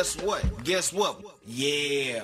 Guess what? Guess what? Yeah.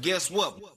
Guess what?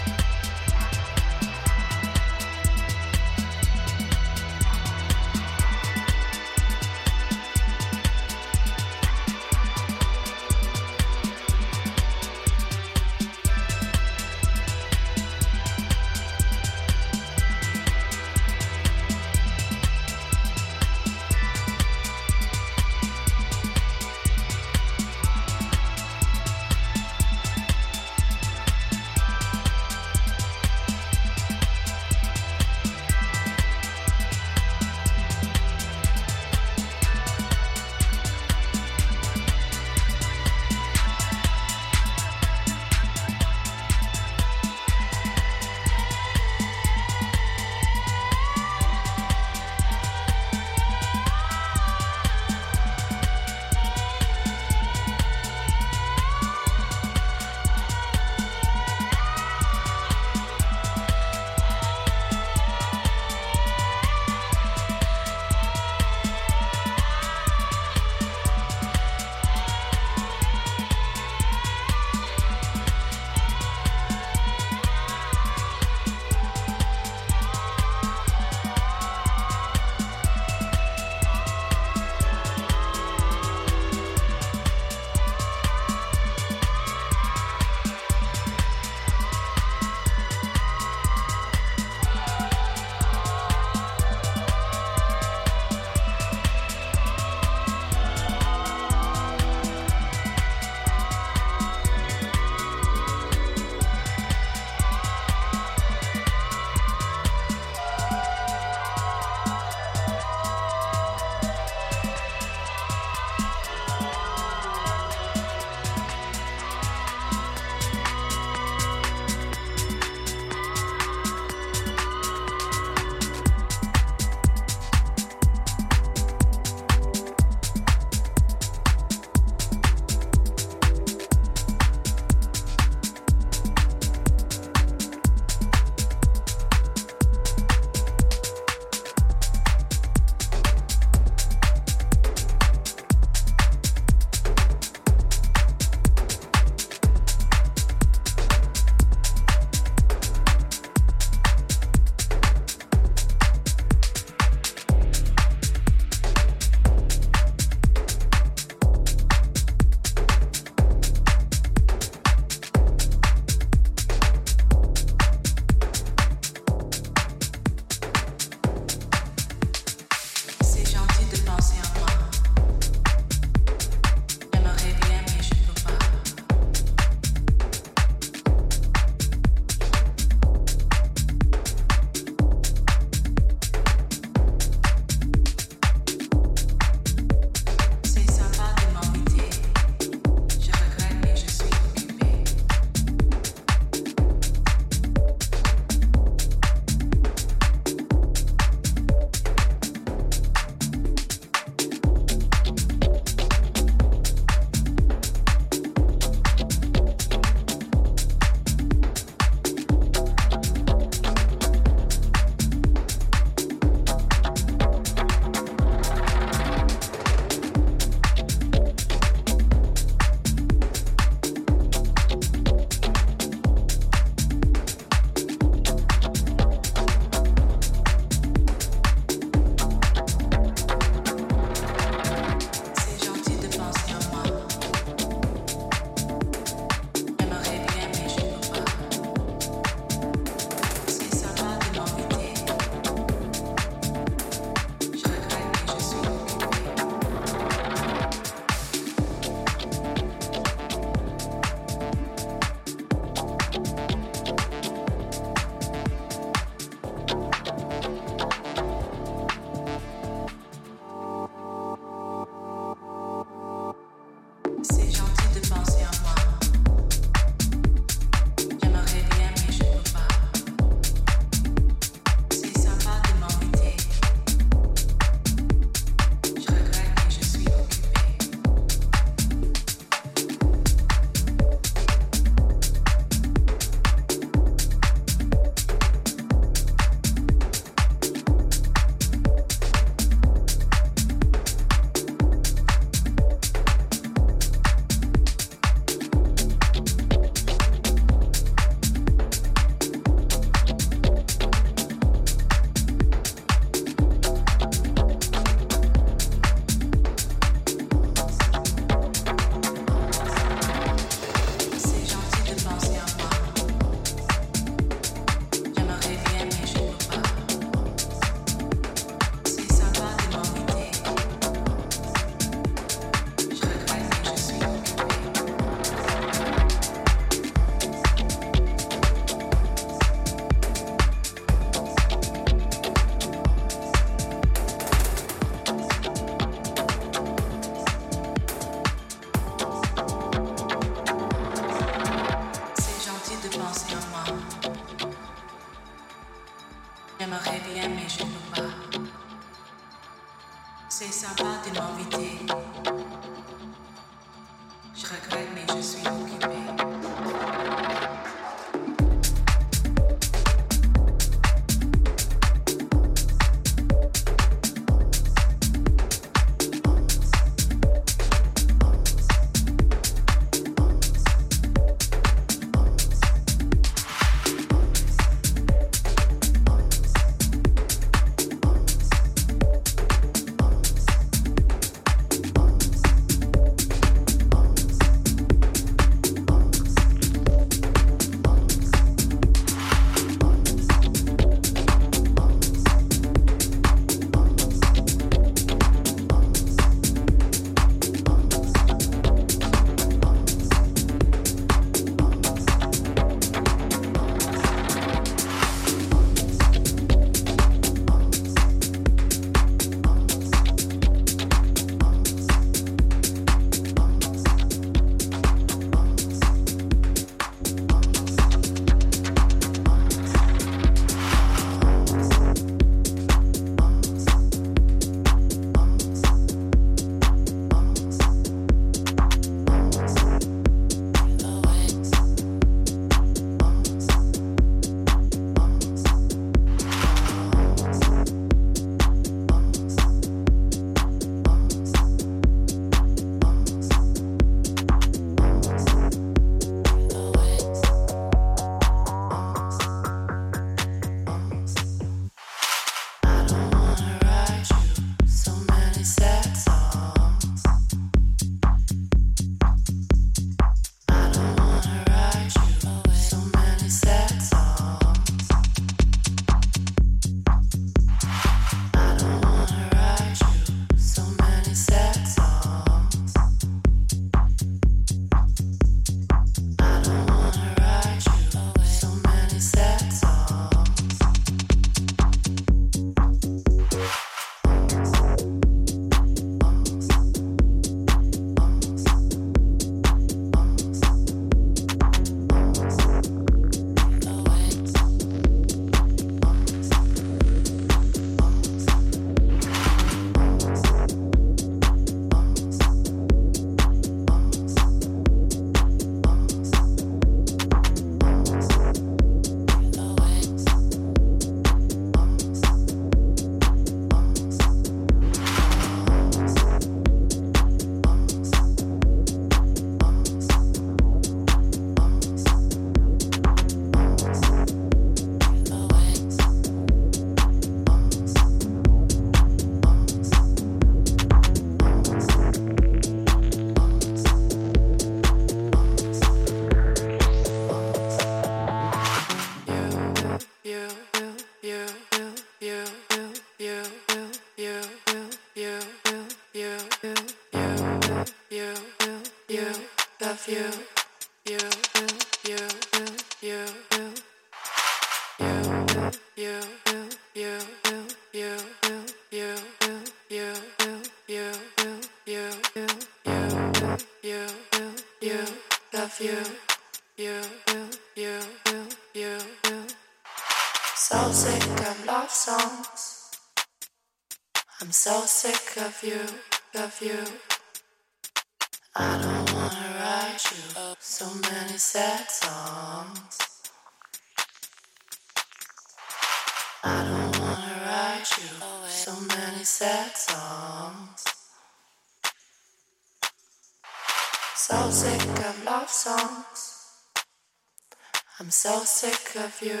Of you,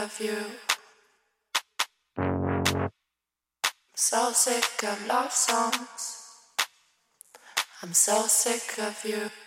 of you. So sick of love songs. I'm so sick of you.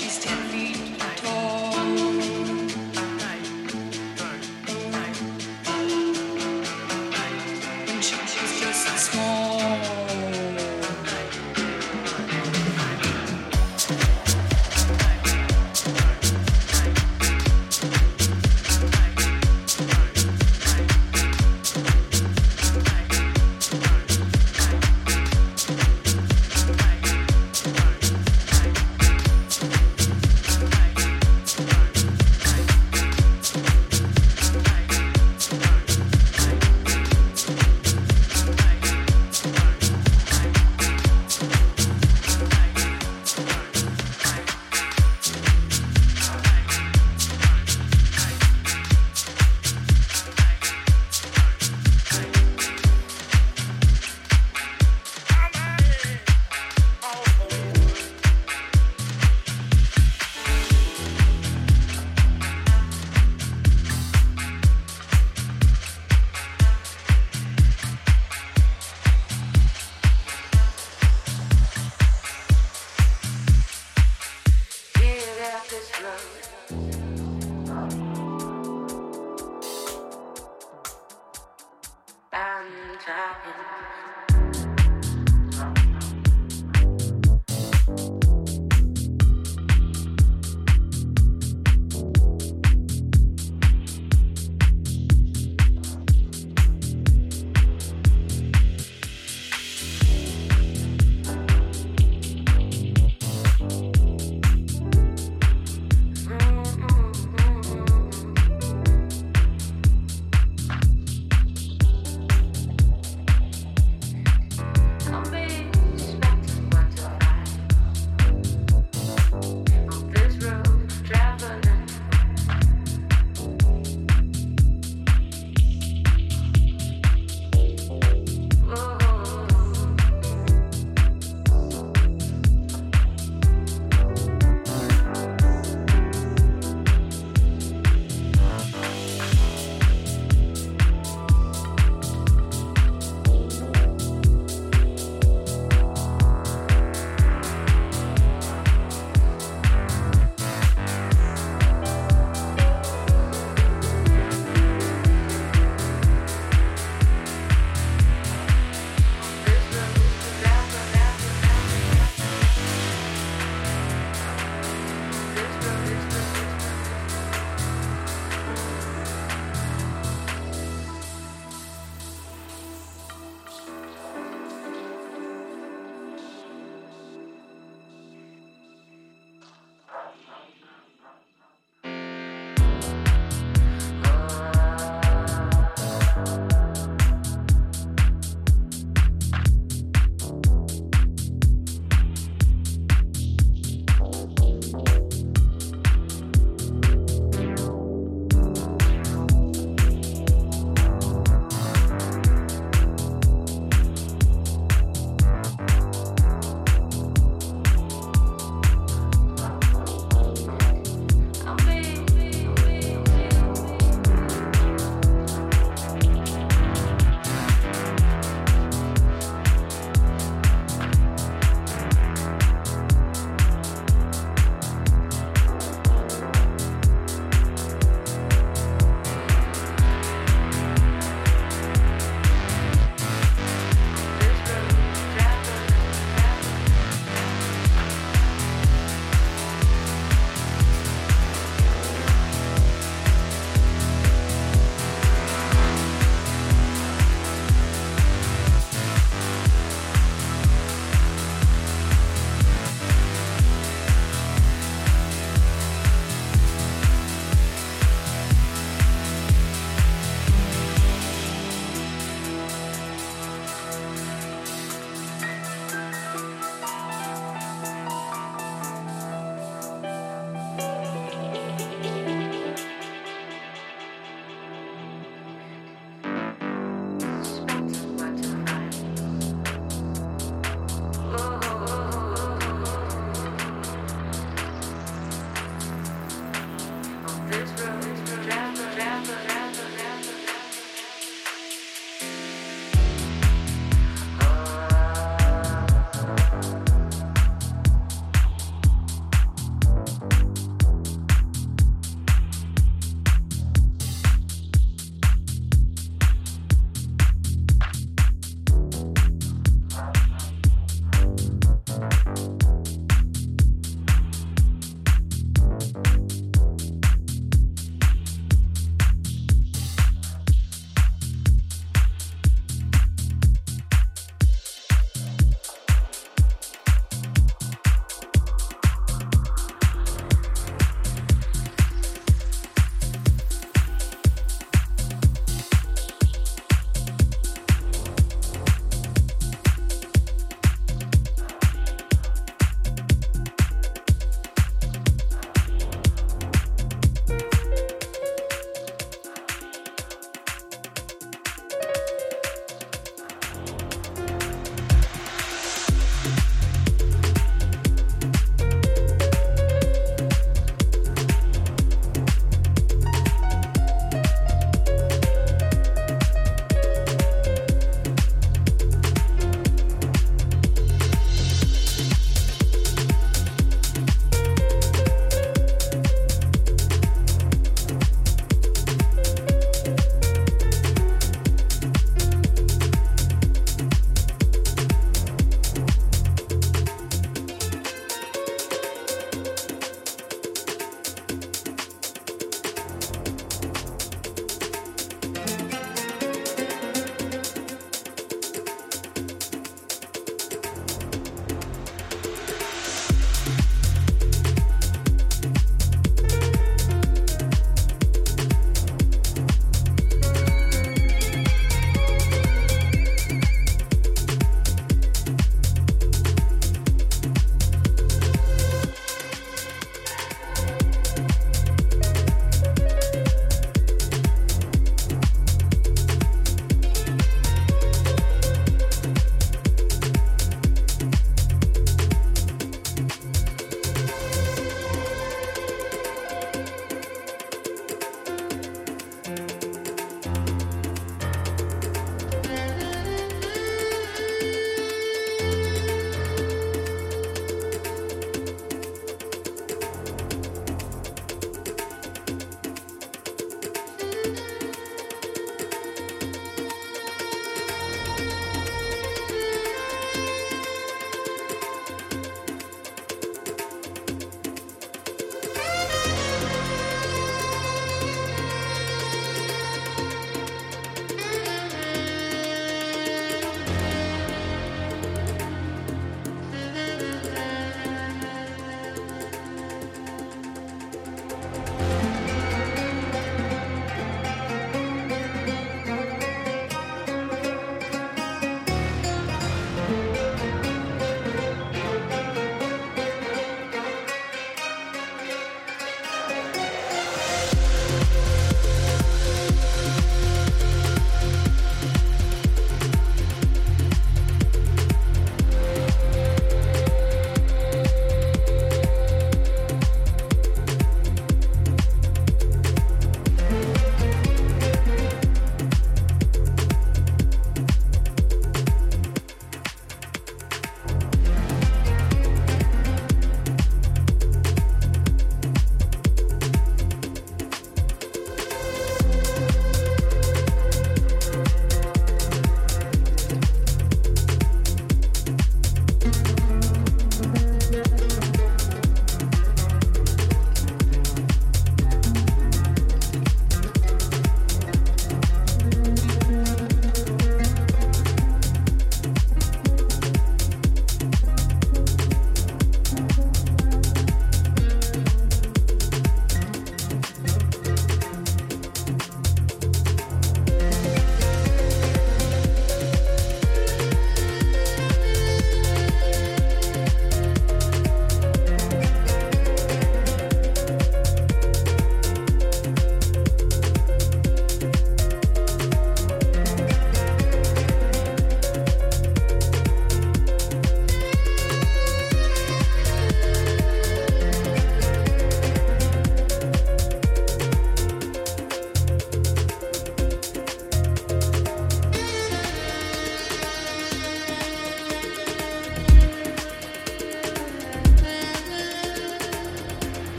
she's 10.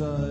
The